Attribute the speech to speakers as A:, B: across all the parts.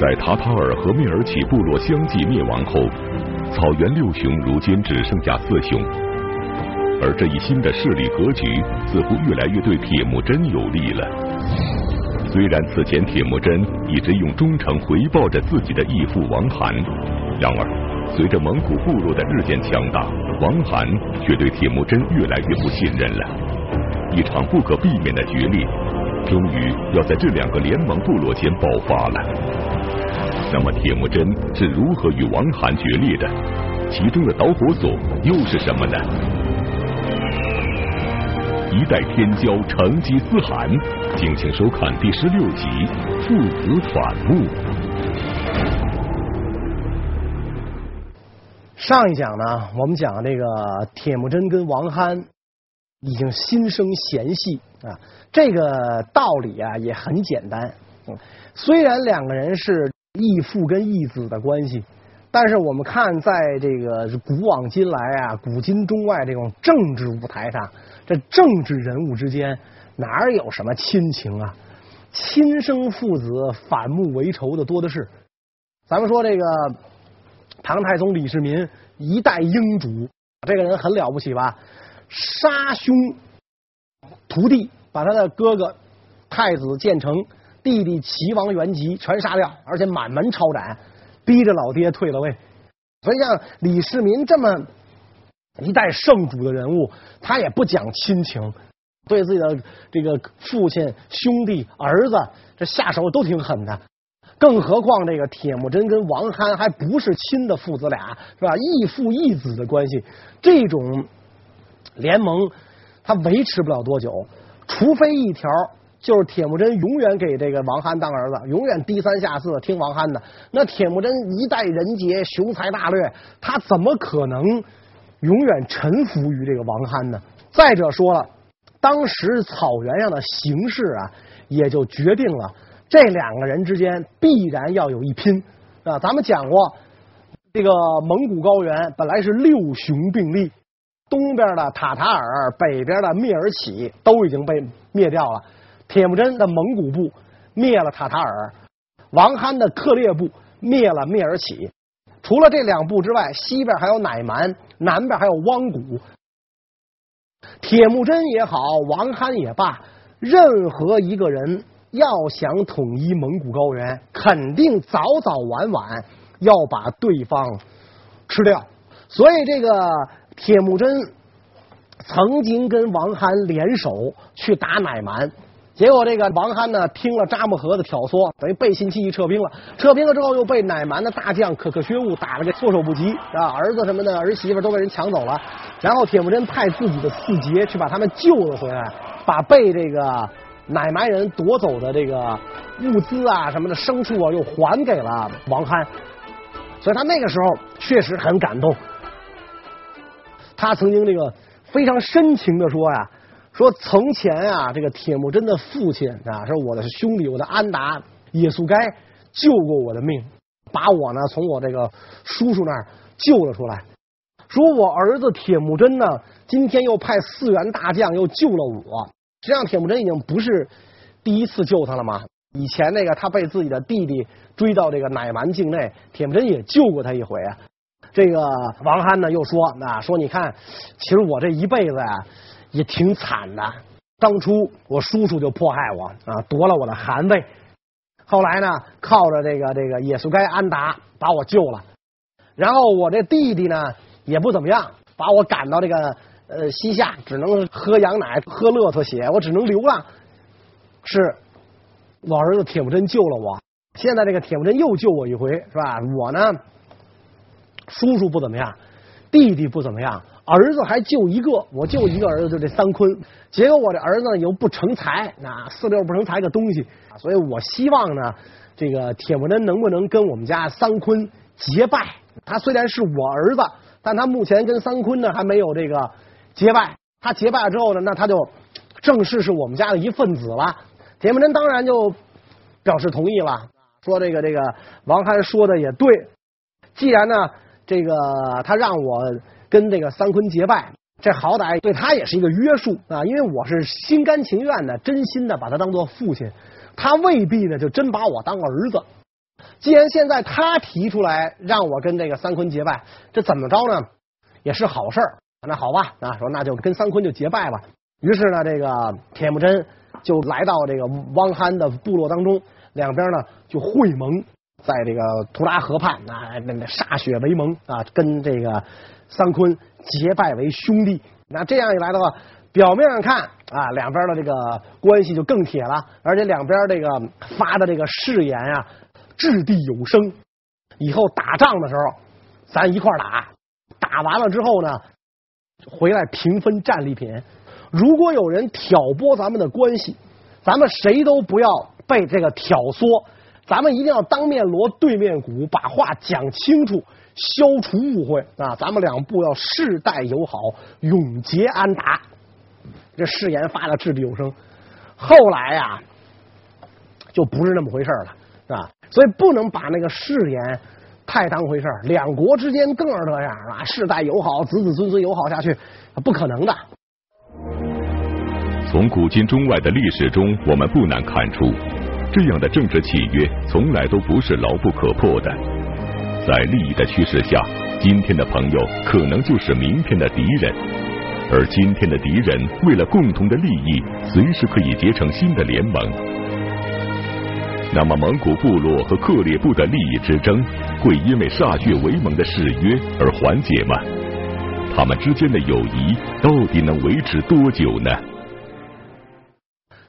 A: 在塔塔尔和蔑尔乞部落相继灭亡后，草原六雄如今只剩下四雄，而这一新的势力格局似乎越来越对铁木真有利了。虽然此前铁木真一直用忠诚回报着自己的义父王罕，然而随着蒙古部落的日渐强大，王罕却对铁木真越来越不信任了。一场不可避免的决裂，终于要在这两个联盟部落间爆发了。那么铁木真是如何与王罕决裂的？其中的导火索又是什么呢？一代天骄成吉思汗，敬请收看第十六集《父子反目》。
B: 上一讲呢，我们讲这个铁木真跟王罕已经心生嫌隙啊，这个道理啊也很简单。嗯，虽然两个人是义父跟义子的关系。但是我们看，在这个古往今来啊，古今中外这种政治舞台上，这政治人物之间哪有什么亲情啊？亲生父子反目为仇的多的是。咱们说这个唐太宗李世民，一代英主，这个人很了不起吧？杀兄徒弟，把他的哥哥太子建成、弟弟齐王元吉全杀掉，而且满门抄斩。逼着老爹退了位，所以像李世民这么一代圣主的人物，他也不讲亲情，对自己的这个父亲、兄弟、儿子这下手都挺狠的。更何况这个铁木真跟王罕还不是亲的父子俩，是吧？义父义子的关系，这种联盟他维持不了多久，除非一条。就是铁木真永远给这个王罕当儿子，永远低三下四听王罕的。那铁木真一代人杰，雄才大略，他怎么可能永远臣服于这个王罕呢？再者说了，当时草原上的形势啊，也就决定了这两个人之间必然要有一拼啊。咱们讲过，这个蒙古高原本来是六雄并立，东边的塔塔尔，北边的蔑尔乞都已经被灭掉了。铁木真的蒙古部灭了塔塔尔，王罕的克烈部灭了蔑尔乞。除了这两部之外，西边还有乃蛮，南边还有汪古。铁木真也好，王罕也罢，任何一个人要想统一蒙古高原，肯定早早晚晚要把对方吃掉。所以，这个铁木真曾经跟王罕联手去打乃蛮。结果这个王罕呢，听了扎木合的挑唆，等于背信弃义撤兵了。撤兵了之后，又被乃蛮的大将可可薛兀打了个措手不及，啊，儿子什么的儿媳妇都被人抢走了。然后铁木真派自己的四杰去把他们救了回来，把被这个乃蛮人夺走的这个物资啊什么的牲畜啊又还给了王罕。所以他那个时候确实很感动。他曾经这个非常深情的说呀。说从前啊，这个铁木真的父亲啊，是我的兄弟，我的安达也速该救过我的命，把我呢从我这个叔叔那儿救了出来。说我儿子铁木真呢，今天又派四员大将又救了我。实际上，铁木真已经不是第一次救他了嘛。以前那个他被自己的弟弟追到这个乃蛮境内，铁木真也救过他一回啊。这个王憨呢又说啊，说你看，其实我这一辈子呀。也挺惨的，当初我叔叔就迫害我啊，夺了我的汗位，后来呢，靠着这个这个也速该安达把我救了，然后我这弟弟呢也不怎么样，把我赶到这个呃西夏，只能喝羊奶喝骆驼血，我只能流浪。是我儿子铁木真救了我，现在这个铁木真又救我一回，是吧？我呢，叔叔不怎么样，弟弟不怎么样。儿子还就一个，我就一个儿子，就这三坤。结果我这儿子又不成才，那四六不成才个东西，所以我希望呢，这个铁木真能不能跟我们家三坤结拜？他虽然是我儿子，但他目前跟三坤呢还没有这个结拜。他结拜之后呢，那他就正式是我们家的一份子了。铁木真当然就表示同意了，说这个这个王罕说的也对，既然呢这个他让我。跟这个三坤结拜，这好歹对他也是一个约束啊！因为我是心甘情愿的、真心的把他当做父亲，他未必呢就真把我当儿子。既然现在他提出来让我跟这个三坤结拜，这怎么着呢？也是好事儿。那好吧，啊，说那就跟三坤就结拜吧。于是呢，这个铁木真就来到这个汪憨的部落当中，两边呢就会盟，在这个图拉河畔啊，那那歃血为盟啊，跟这个三坤结拜为兄弟。那这样一来的话，表面上看啊，两边的这个关系就更铁了，而且两边这个发的这个誓言啊，掷地有声。以后打仗的时候，咱一块打，打完了之后呢，回来平分战利品。如果有人挑拨咱们的关系，咱们谁都不要被这个挑唆，咱们一定要当面锣对面鼓，把话讲清楚，消除误会啊！咱们两部要世代友好，永结安达。这誓言发的掷地有声，后来呀、就不是那么回事了，是吧？所以不能把那个誓言太当回事，两国之间更是这样啊，世代友好，子子孙孙友好下去，不可能的。
A: 从古今中外的历史中，我们不难看出，这样的政治契约从来都不是牢不可破的。在利益的驱使下，今天的朋友可能就是明天的敌人，而今天的敌人为了共同的利益，随时可以结成新的联盟。那么，蒙古部落和克烈部的利益之争，会因为歃血为盟的誓约而缓解吗？他们之间的友谊到底能维持多久呢？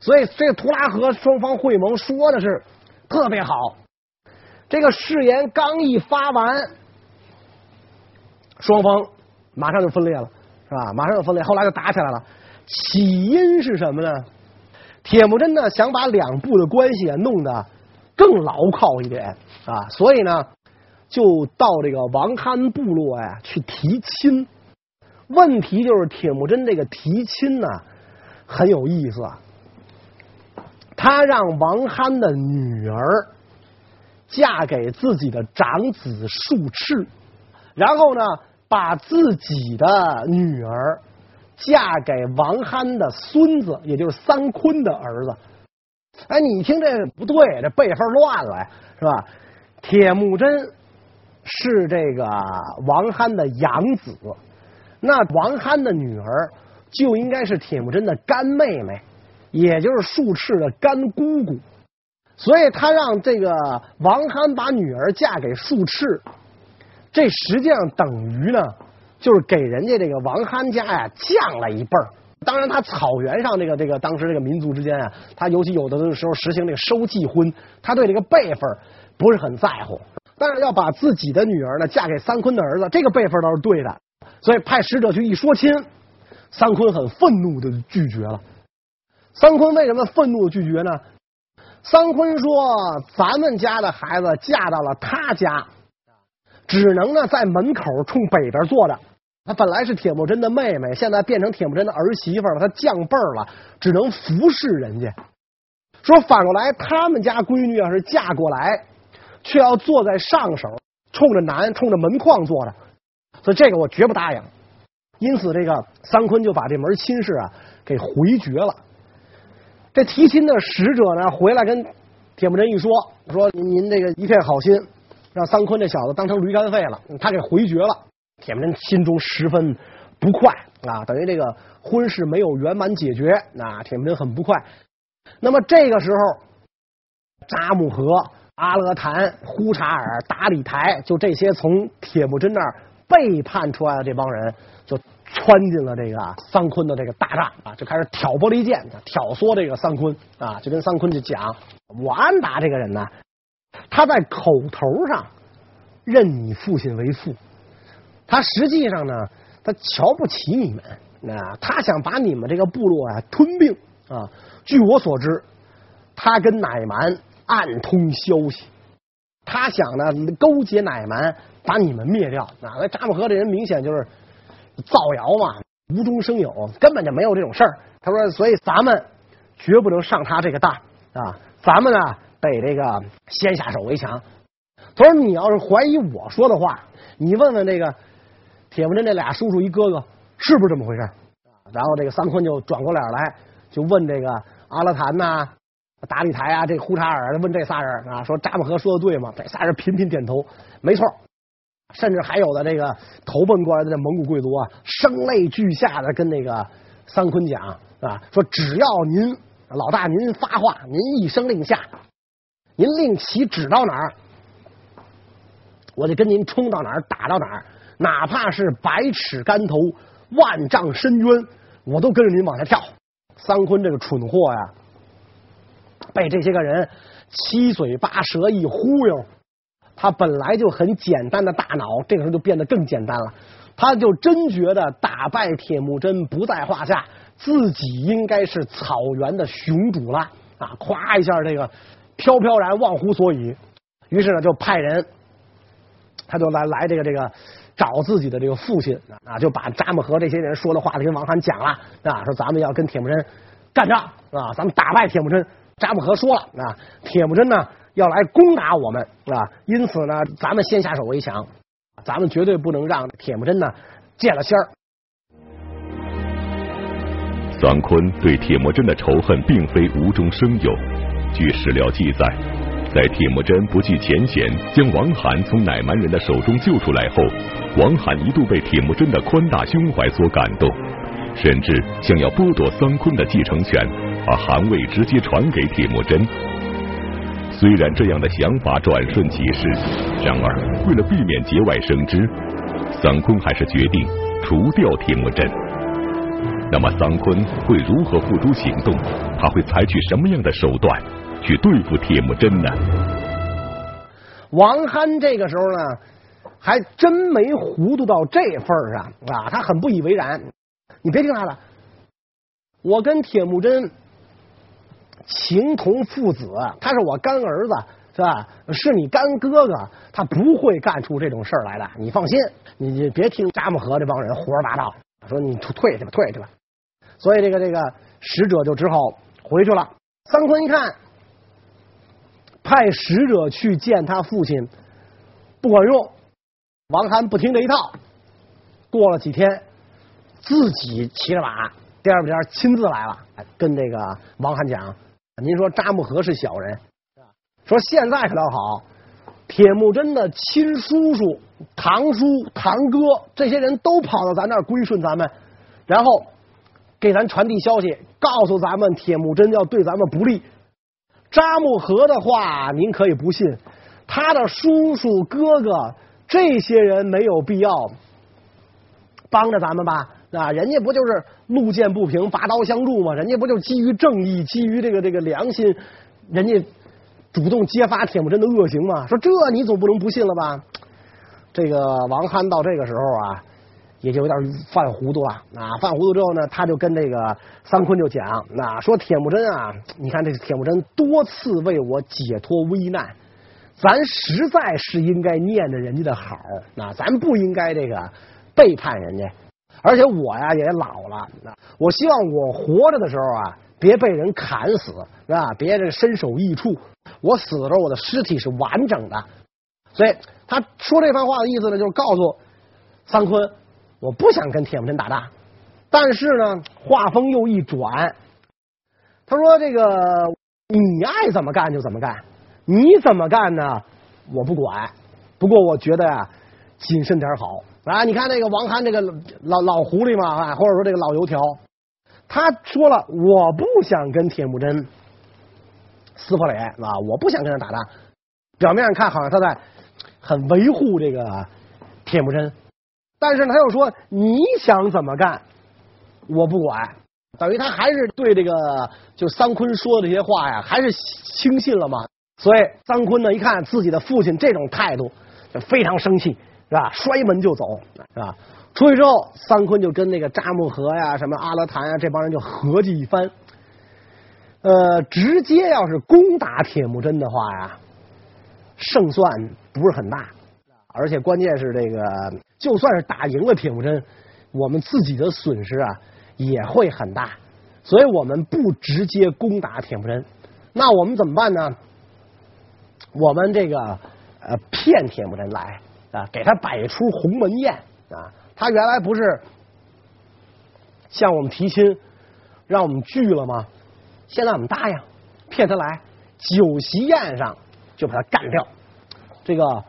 B: 所以，这个图拉河双方会盟说的是特别好。这个誓言刚一发完，双方马上就分裂了，是吧？马上就分裂，后来就打起来了。起因是什么呢？铁木真呢想把两部的关系啊弄得更牢靠一点啊，所以呢就到这个王憨部落呀去提亲。问题就是铁木真这个提亲呢很有意思啊。他让王憨的女儿嫁给自己的长子术赤，然后呢，把自己的女儿嫁给王憨的孙子，也就是三坤的儿子。哎，你听这不对，这辈分乱了，是吧？铁木真是这个王憨的养子，那王憨的女儿就应该是铁木真的干妹妹。也就是术赤的干姑姑，所以他让这个王憨把女儿嫁给术赤，这实际上等于呢，就是给人家这个王憨家呀降了一辈儿。当然，他草原上这个这个当时这个民族之间啊，他尤其有的时候实行这个收继婚，他对这个辈分不是很在乎。但是要把自己的女儿呢嫁给三坤的儿子，这个辈分倒是对的。所以派使者去一说亲，三坤很愤怒的拒绝了。三坤为什么愤怒拒绝呢？三坤说：“咱们家的孩子嫁到了他家，只能呢在门口冲北边坐着。他本来是铁木真的妹妹，现在变成铁木真的儿媳妇了，他降辈了，只能服侍人家。说反过来，他们家闺女要是嫁过来，却要坐在上首，冲着南，冲着门框坐着。所以这个我绝不答应。因此，这个三坤就把这门亲事啊给回绝了。”这提亲的使者呢，回来跟铁木真一说，说您您这个一片好心，让桑坤这小子当成驴肝肺了，他给回绝了。铁木真心中十分不快啊，等于这个婚事没有圆满解决，那铁木真很不快。那么这个时候，扎木合、阿勒坦、呼查尔、达里台，就这些从铁木真那儿背叛出来的这帮人，穿进了这个桑坤的这个大帐啊，就开始挑拨离间，挑唆这个桑坤啊，就跟桑坤就讲：我安达这个人呢，他在口头上认你父亲为父，他实际上呢，他瞧不起你们啊，他想把你们这个部落啊吞并啊。据我所知，他跟乃蛮暗通消息，他想呢勾结乃蛮把你们灭掉啊。那扎木合这人明显就是。造谣嘛，无中生有，根本就没有这种事儿。他说，所以咱们绝不能上他这个当啊，咱们呢得这个先下手为强。他说，你要是怀疑我说的话，你问问这个铁木真这俩叔叔一哥哥是不是这么回事？然后这个三坤就转过脸来，就问这个阿勒坦呐、打理台啊，这呼查尔问这仨人啊，说扎木合说的对吗？这仨人频频点头，没错。甚至还有的这个投奔过来的这蒙古贵族啊，声泪俱下的跟那个桑坤讲啊，说只要您老大您发话，您一声令下，您令旗指到哪儿，我就跟您冲到哪儿打到哪儿，哪怕是百尺竿头，万丈深渊，我都跟着您往下跳。桑坤这个蠢货呀，被这些个人七嘴八舌一忽悠。他本来就很简单的大脑，这个时候就变得更简单了。他就真觉得打败铁木真不在话下，自己应该是草原的雄主了啊！咵一下，这个飘飘然忘乎所以。于是呢，就派人，他就来来这个这个找自己的这个父亲啊，就把扎木合这些人说的话跟王罕讲了啊，说咱们要跟铁木真干仗啊，咱们打败铁木真。扎木合说了啊，铁木真呢？要来攻打我们啊！因此呢，咱们先下手为强，咱们绝对不能让铁木真呢见了仙儿。
A: 桑坤对铁木真的仇恨并非无中生有。据史料记载，在铁木真不计前嫌将王罕从乃蛮人的手中救出来后，王罕一度被铁木真的宽大胸怀所感动，甚至想要剥夺桑坤的继承权，把汗位直接传给铁木真。虽然这样的想法转瞬即逝，然而为了避免节外生枝，桑坤还是决定除掉铁木真。那么桑坤会如何付诸行动？他会采取什么样的手段去对付铁木真呢？
B: 王憨这个时候呢，还真没糊涂到这份上啊！他很不以为然。你别听他的，我跟铁木真。情同父子，他是我干儿子，是吧？是你干哥哥，他不会干出这种事儿来的。你放心，你你别听扎木合这帮人胡说八道，说你退去吧，退去吧。所以这个这个使者就只好回去了。桑昆一看，派使者去见他父亲不管用，王涵不听这一套。过了几天，自己骑着马，颠吧颠亲自来了，跟这个王涵讲。您说扎木合是小人，说现在可倒好，铁木真的亲叔叔、堂叔、堂哥这些人都跑到咱那儿归顺咱们，然后给咱传递消息，告诉咱们铁木真要对咱们不利。扎木合的话您可以不信，他的叔叔、哥哥这些人没有必要帮着咱们吧。啊，人家不就是路见不平拔刀相助吗？人家不就基于正义，基于这个这个良心，人家主动揭发铁木真的恶行吗？说这你总不能不信了吧？这个王憨到这个时候啊，也就有点犯糊涂了。啊，犯糊涂之后呢，他就跟这个桑坤就讲，那说铁木真啊，你看这铁木真多次为我解脱危难，咱实在是应该念着人家的好，那咱不应该这个背叛人家。而且我呀也老了，我希望我活着的时候啊，别被人砍死，是吧？别这身首异处。我死的时候，我的尸体是完整的。所以他说这番话的意思呢，就是告诉桑坤，我不想跟铁木真打仗。但是呢，话锋又一转，他说：“这个你爱怎么干就怎么干，你怎么干呢？我不管。不过我觉得呀，谨慎点好。”啊，你看那个王涵这个老老狐狸嘛，啊，或者说这个老油条，他说了，我不想跟铁木真撕破脸啊，我不想跟他打仗。表面上看好像他在很维护这个铁木真，但是呢，他又说你想怎么干，我不管。等于他还是对这个就桑坤说的这些话呀，还是轻信了嘛。所以桑坤呢，一看自己的父亲这种态度，就非常生气。是吧？摔门就走，是吧？出去之后，桑坤就跟那个扎木合呀、什么阿勒坦呀这帮人就合计一番。呃，直接要是攻打铁木真的话呀，胜算不是很大，而且关键是这个，就算是打赢了铁木真，我们自己的损失啊也会很大。所以我们不直接攻打铁木真，那我们怎么办呢？我们这个呃骗铁木真来。啊，给他摆出鸿门宴啊！他原来不是向我们提亲，让我们聚了吗？现在我们答应，骗他来，酒席宴上就把他干掉。这个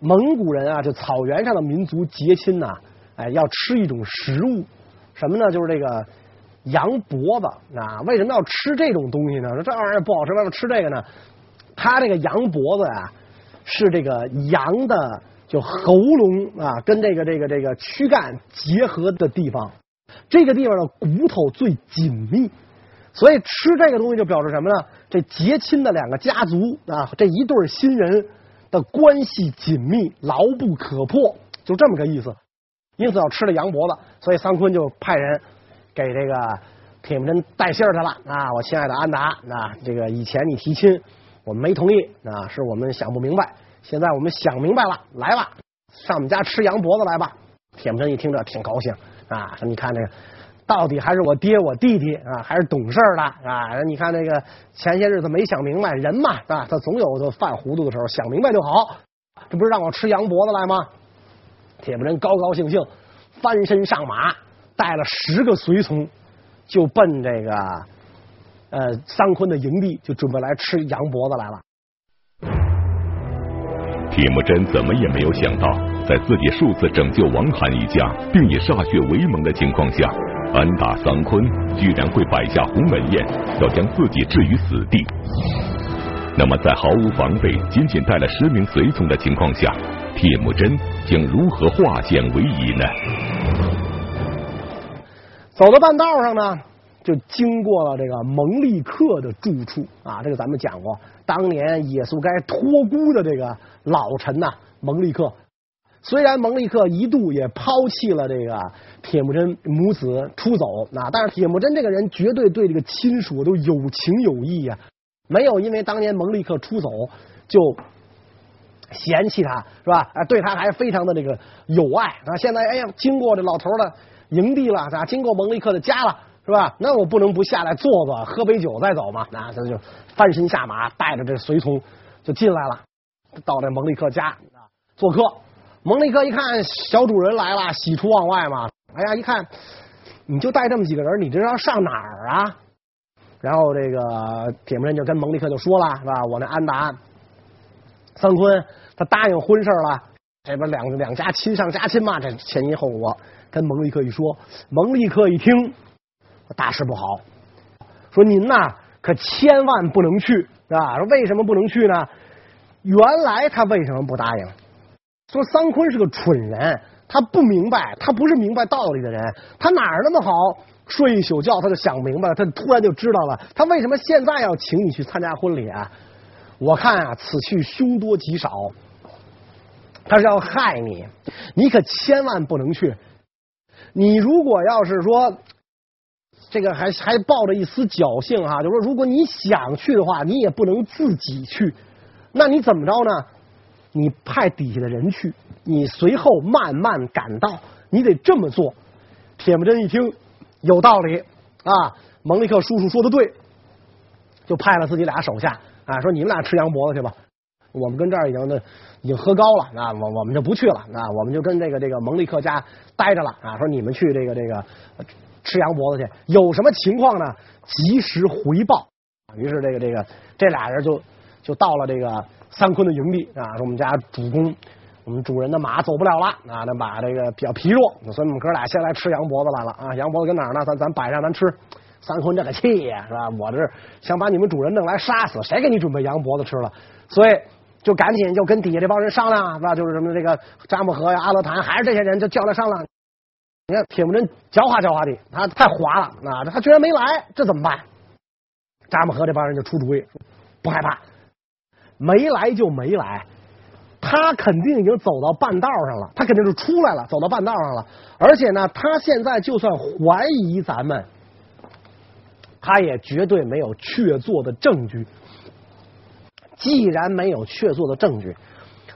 B: 蒙古人啊，就草原上的民族结亲呐，哎，要吃一种食物，什么呢？就是这个羊脖子啊。为什么要吃这种东西呢？说这玩意儿不好吃，为什么吃这个呢？它这个羊脖子、啊，是这个羊的就喉咙啊，跟这个这个这个躯干结合的地方，这个地方的骨头最紧密。所以吃这个东西就表示什么呢？这结亲的两个家族啊，这一对新人的关系紧密，牢不可破，就这么个意思。因此要吃了羊脖子，所以桑坤就派人给这个铁木真带信儿去了啊！我亲爱的安达啊，这个以前你提亲，我们没同意啊，是我们想不明白，现在我们想明白了，来吧，上我们家吃羊脖子来吧。铁木真一听这挺高兴啊，说你看这个。到底还是我爹我弟弟啊，还是懂事的啊？你看那个前些日子没想明白，人嘛啊，他总有犯糊涂的时候，想明白就好。这不是让我吃羊脖子来吗？铁木真高高兴兴翻身上马，带了十个随从，就奔这个呃桑坤的营地，就准备来吃羊脖子来了。
A: 铁木真怎么也没有想到，在自己数次拯救王罕一家，并以歃血为盟的情况下。安达桑坤居然会摆下鸿门宴，要将自己置于死地。那么，在毫无防备、仅仅带了十名随从的情况下，铁木真将如何化险为夷呢？
B: 走到半道上呢，就经过了这个蒙利克的住处啊。这个咱们讲过，当年也速该托孤的这个老臣呐，蒙利克。虽然蒙利克一度也抛弃了这个铁木真母子出走，那但是铁木真这个人绝对对这个亲属都有情有义呀，没有因为当年蒙利克出走就嫌弃他，是吧？啊，对他还非常的这个有爱啊。现在哎呀，经过这老头的营地了，啊，经过蒙利克的家了，是吧？那我不能不下来坐坐，喝杯酒再走嘛。那他就翻身下马，带着这随从就进来了，到这蒙利克家做客。蒙利克一看小主人来了，喜出望外嘛。哎呀，一看你就带这么几个人，你这要上哪儿啊？然后这个铁木真就跟蒙利克就说了，是吧？我那安达桑坤他答应婚事了，这不两两家亲上加亲嘛？这前因后果跟蒙利克一说，蒙利克一听大事不好，说您呐可千万不能去，是吧？说为什么不能去呢？原来他为什么不答应？说桑坤是个蠢人，他不明白，他不是明白道理的人，他哪儿那么好？睡一宿觉他就想明白了，他突然就知道了，他为什么现在要请你去参加婚礼啊？我看啊，此去凶多吉少，他是要害你，你可千万不能去。你如果要是说这个还还抱着一丝侥幸哈，就说如果你想去的话，你也不能自己去，那你怎么着呢？你派底下的人去，你随后慢慢赶到，你得这么做。铁木真一听有道理啊，蒙利克叔叔说的对，就派了自己俩手下啊，说你们俩吃羊脖子去吧，我们跟这儿已经呢已经喝高了啊，我我们就不去了啊，我们就跟这个这个蒙利克家待着了啊，说你们去这个这个吃羊脖子去，有什么情况呢？及时回报。于是这个这个这俩人就就到了这个。三坤的营地啊，说我们家主公，我们主人的马走不了了啊，那马这个比较疲弱，所以我们哥俩先来吃羊脖子来了啊。羊脖子跟哪儿呢？咱咱摆上咱吃。三坤这个气呀，是吧？我这想把你们主人弄来杀死，谁给你准备羊脖子吃了？所以就赶紧就跟底下这帮人商量，是吧？就是什么这个扎木合呀、阿勒坦，还是这些人就叫来商量。你看铁木真狡猾狡猾的，他太滑了啊！他居然没来，这怎么办？扎木合这帮人就出主意，不害怕。没来就没来，他肯定已经走到半道上了，他肯定是出来了，走到半道上了。而且呢，他现在就算怀疑咱们，他也绝对没有确凿的证据。既然没有确凿的证据，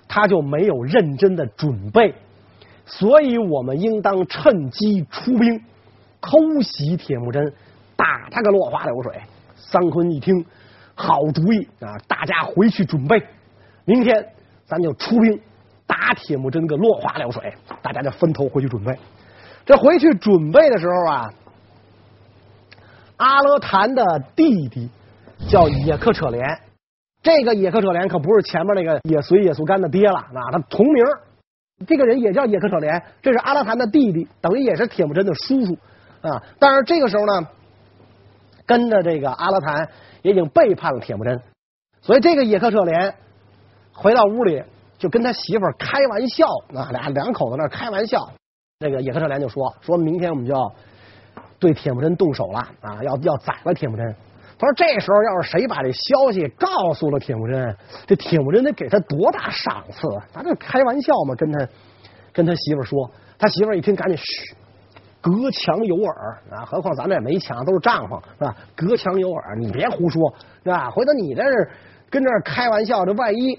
B: 他就没有认真的准备。所以我们应当趁机出兵，偷袭铁木真，打他个落花流水。桑昆一听。好主意啊！大家回去准备，明天咱就出兵打铁木真个落花流水。大家就分头回去准备。这回去准备的时候啊，阿勒坦的弟弟叫野克扯连。这个野克扯连可不是前面那个野随野速干的爹了，啊，他同名。这个人也叫野客扯连，这是阿拉坦的弟弟，等于也是铁木真的叔叔啊。但是这个时候呢，跟着这个阿拉坦也已经背叛了铁木真，所以这个野客扯连回到屋里就跟他媳妇开玩笑啊，俩两口子那开玩笑。这个野客扯连就说：说明天我们就要对铁木真动手了啊，要要宰了铁木真。他说这时候要是谁把这消息告诉了铁木真，这铁木真得给他多大赏赐？咱这开玩笑嘛，跟他跟他媳妇说，他媳妇一听赶紧嘘，隔墙有耳啊！何况咱这也没墙，都是帐篷是吧？隔墙有耳，你别胡说是吧？回头你在这跟这开玩笑，这万一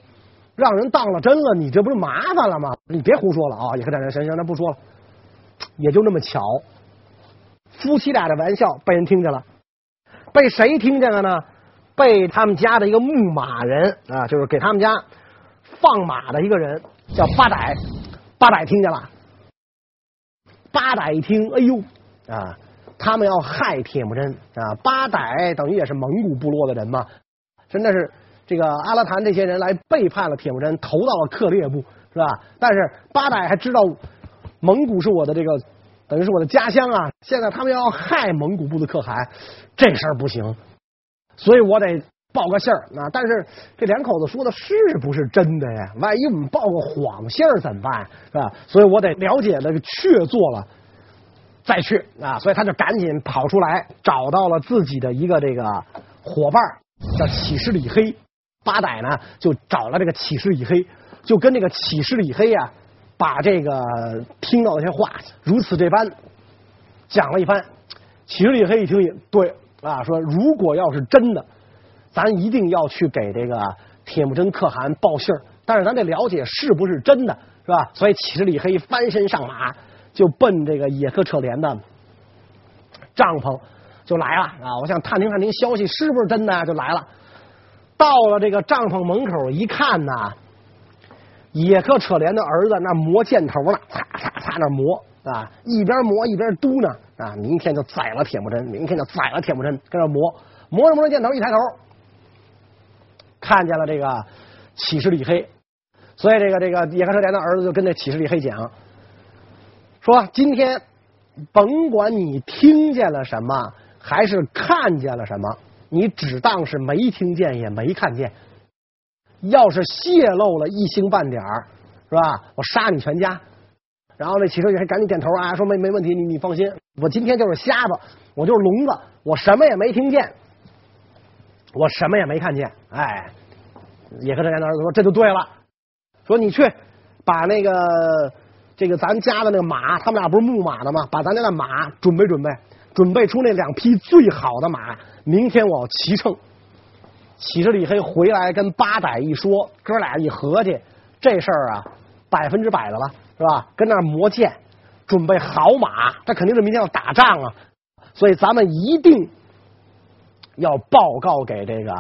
B: 让人当了真了，你这不是麻烦了吗？你别胡说了啊！也可在这行行，那不说了，也就那么巧，夫妻俩的玩笑被人听见了。被谁听见了呢？被他们家的一个牧马人啊，就是给他们家放马的一个人，叫八歹。八歹听见了，八歹一听，哎呦啊，他们要害铁木真啊！八歹等于也是蒙古部落的人嘛，真的是这个阿拉坦这些人来背叛了铁木真，投到了克烈部，是吧？但是八歹还知道蒙古是我的这个。等于是我的家乡啊！现在他们要害蒙古部的可汗，这事儿不行，所以我得报个信儿啊！但是这两口子说的是不是真的呀？万一我们报个谎信儿怎么办？是吧？所以我得了解那个确凿了再去啊！所以他就赶紧跑出来，找到了自己的一个这个伙伴，叫乞师李黑。八歹呢就找了这个乞师李黑，就跟这个乞师李黑呀。把这个听到那些话如此这般讲了一番，乞师李黑一听也对啊，说如果要是真的，咱一定要去给这个铁木真可汗报信儿，但是咱得了解是不是真的，是吧？所以乞师李黑翻身上马，就奔这个野客扯连的帐篷就来了啊！我想探听探听消息是不是真的，就来了。到了这个帐篷门口一看呢。野客扯连的儿子那磨箭头呢，擦擦擦那磨啊，一边磨一边嘟呢啊，明天就宰了铁木真，明天就宰了铁木真，跟那磨磨着磨着箭头，一抬头看见了这个乞师李黑，所以这个这个野客扯连的儿子就跟这乞师李黑讲，说今天甭管你听见了什么，还是看见了什么，你只当是没听见也没看见。要是泄露了一星半点儿，是吧？我杀你全家。然后那乞师李黑赶紧点头啊，说没没问题，你你放心，我今天就是瞎子，我就是聋子，我什么也没听见，我什么也没看见。哎，野客扯连的儿子说这就对了，说你去把那个这个咱家的那个马，他们俩不是牧马的吗？把咱家的马准备准备，准备出那两匹最好的马，明天我要骑乘。乞师李黑回来跟八歹一说，哥俩一合计，这事儿啊，百分之百的了，是吧？跟那磨剑，准备好马，这肯定是明天要打仗啊，所以咱们一定要报告给这个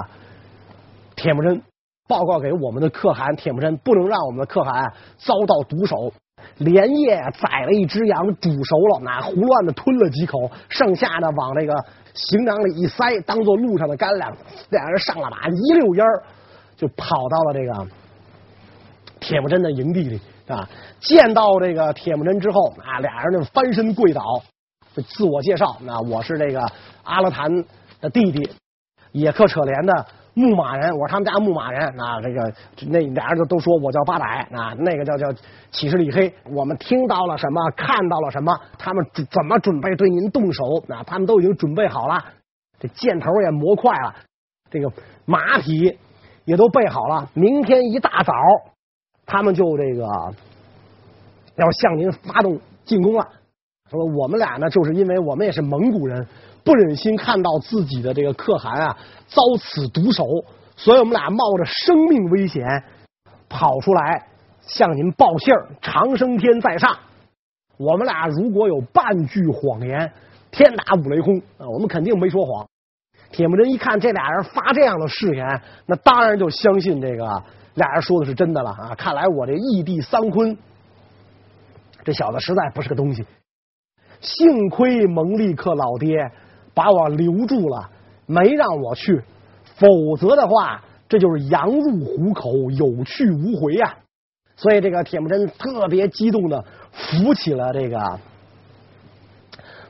B: 铁木真，报告给我们的可汗铁木真，不能让我们的可汗遭到毒手。连夜宰了一只羊，煮熟了，那胡乱的吞了几口，剩下的往这个行囊里一塞，当做路上的干粮。两人上了马，一溜烟儿就跑到了这个铁木真的营地里啊。见到这个铁木真之后啊，俩人就翻身跪倒，就自我介绍：那我是这个阿勒坦的弟弟，野客扯连的。牧马人，我是他们家牧马人啊。这个那俩人就都说我叫八百啊，那个叫叫乞师李黑。我们听到了什么，看到了什么，他们怎么准备对您动手啊？他们都已经准备好了，这箭头也磨快了，这个马匹也都备好了。明天一大早，他们就这个要向您发动进攻了。说我们俩呢，就是因为我们也是蒙古人。不忍心看到自己的这个可汗啊遭此毒手，所以我们俩冒着生命危险跑出来向您报信儿。长生天在上，我们俩如果有半句谎言，天打五雷轰啊！我们肯定没说谎。铁木真一看这俩人发这样的誓言，那当然就相信这个俩人说的是真的了啊！看来我这义弟桑坤这小子实在不是个东西，幸亏蒙力克老爹。把我留住了，没让我去否则的话，这就是羊入虎口，有去无回呀、所以这个铁木真特别激动的扶起了这个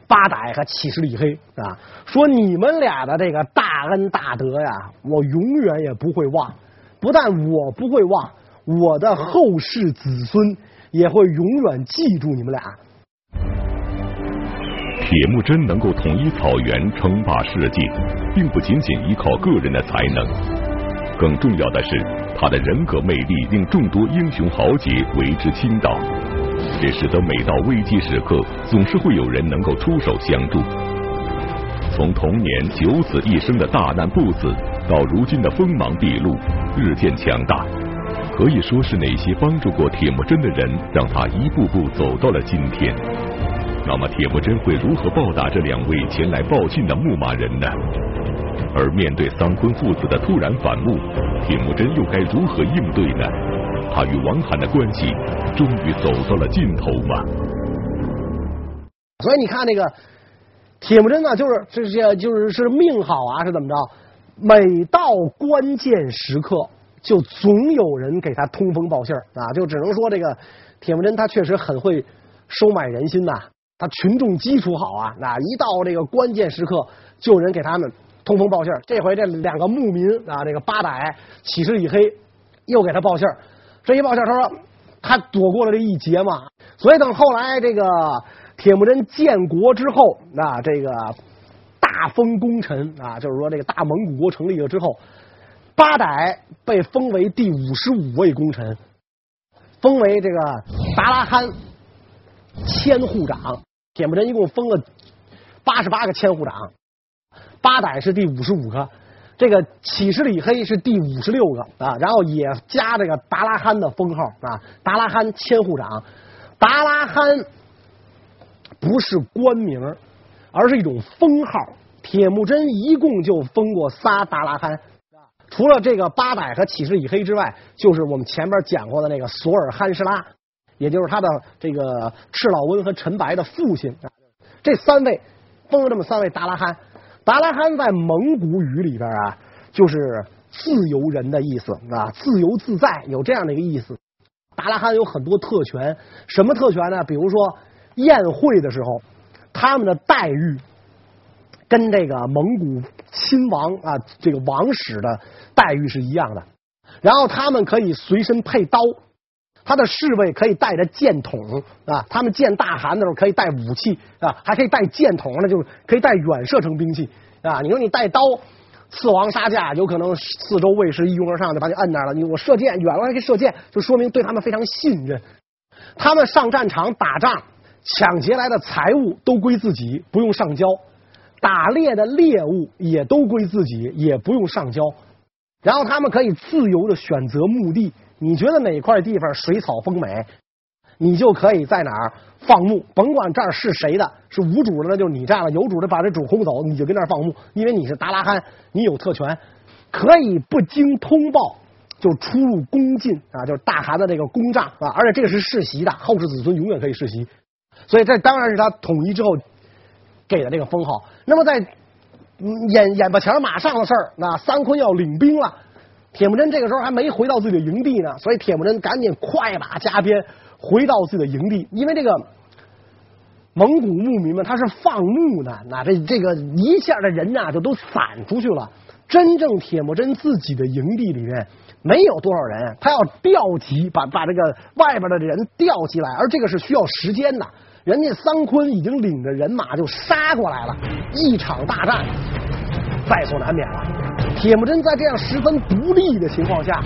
B: 八歹和起事李黑啊，说你们俩的这个大恩大德呀，我永远也不会忘。不但我不会忘，我的后世子孙也会永远记住你们俩。
A: 铁木真能够统一草原、称霸世界，并不仅仅依靠个人的才能，更重要的是他的人格魅力令众多英雄豪杰为之倾倒。这使得每到危机时刻，总是会有人能够出手相助。从童年九死一生的大难不死，到如今的锋芒毕露，日渐强大，可以说是那些帮助过铁木真的人，让他一步步走到了今天。那么铁木真会如何报答这两位前来报信的牧马人呢？而面对桑坤父子的突然反目，铁木真又该如何应对呢？他与王罕的关系终于走到了尽头吗？
B: 所以你看那个铁木真呢，就是这些就是是命好啊，是怎么着？每到关键时刻，就总有人给他通风报信啊，就只能说这个铁木真他确实很会收买人心呐。他群众基础好啊，那一到这个关键时刻，就有人给他们通风报信。这回这两个牧民啊，这个八歹起事李黑又给他报信。这一报信，他说他躲过了这一劫嘛。所以等后来这个铁木真建国之后，那这个大封功臣啊，就是说这个大蒙古国成立了之后，八歹被封为第五十五位功臣，封为这个达拉罕千户长。铁木真一共封了八十八个千户长，八歹是第五十五个，这个起事李黑是第五十六个啊，然后也加这个达拉罕的封号啊，达拉罕千户长。达拉罕不是官名，而是一种封号。铁木真一共就封过仨达拉罕，除了这个八歹和起事李黑之外，就是我们前面讲过的那个索尔汗施拉。也就是他的这个赤老温和陈白的父亲，这三位封了这么三位达拉罕。达拉罕在蒙古语里边啊，就是自由人的意思啊，自由自在有这样的一个意思。达拉罕有很多特权，什么特权呢？比如说宴会的时候，他们的待遇跟这个蒙古亲王啊，这个王室的待遇是一样的。然后他们可以随身配刀。他的侍卫可以带着箭筒啊，他们见大汗的时候可以带武器啊，还可以带箭筒，那就是可以带远射程兵器啊。你说你带刀，刺王杀驾，有可能四周卫士一拥而上就把你摁那儿了。你我射箭远了还可以射箭，就说明对他们非常信任。他们上战场打仗，抢劫来的财物都归自己，不用上交；打猎的猎物也都归自己，也不用上交。然后他们可以自由的选择墓地。你觉得哪块地方水草丰美，你就可以在哪儿放牧，甭管这儿是谁的，是无主的那就是你占了，有主的把这主轰走，你就跟那儿放牧，因为你是达拉罕，你有特权，可以不经通报就出入宫禁啊，就是大汗的这个宫帐啊，而且这个是世袭的，后世子孙永远可以世袭，所以这当然是他统一之后给的这个封号。那么在眼眼巴前马上的事儿，那三坤要领兵了。铁木真这个时候还没回到自己的营地呢，所以铁木真赶紧快马加鞭回到自己的营地，因为这个蒙古牧民们他是放牧的，那这这个一下的人呐就都散出去了。真正铁木真自己的营地里面没有多少人，他要调集把把这个外边的人调集来，而这个是需要时间的。人家桑昆已经领着人马就杀过来了，一场大战在所难免了。铁木真在这样十分不利的情况下，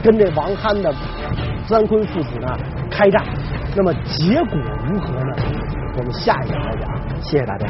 B: 跟这王罕的三坤父子呢开战，那么结果如何呢？我们下一讲再讲。谢谢大家。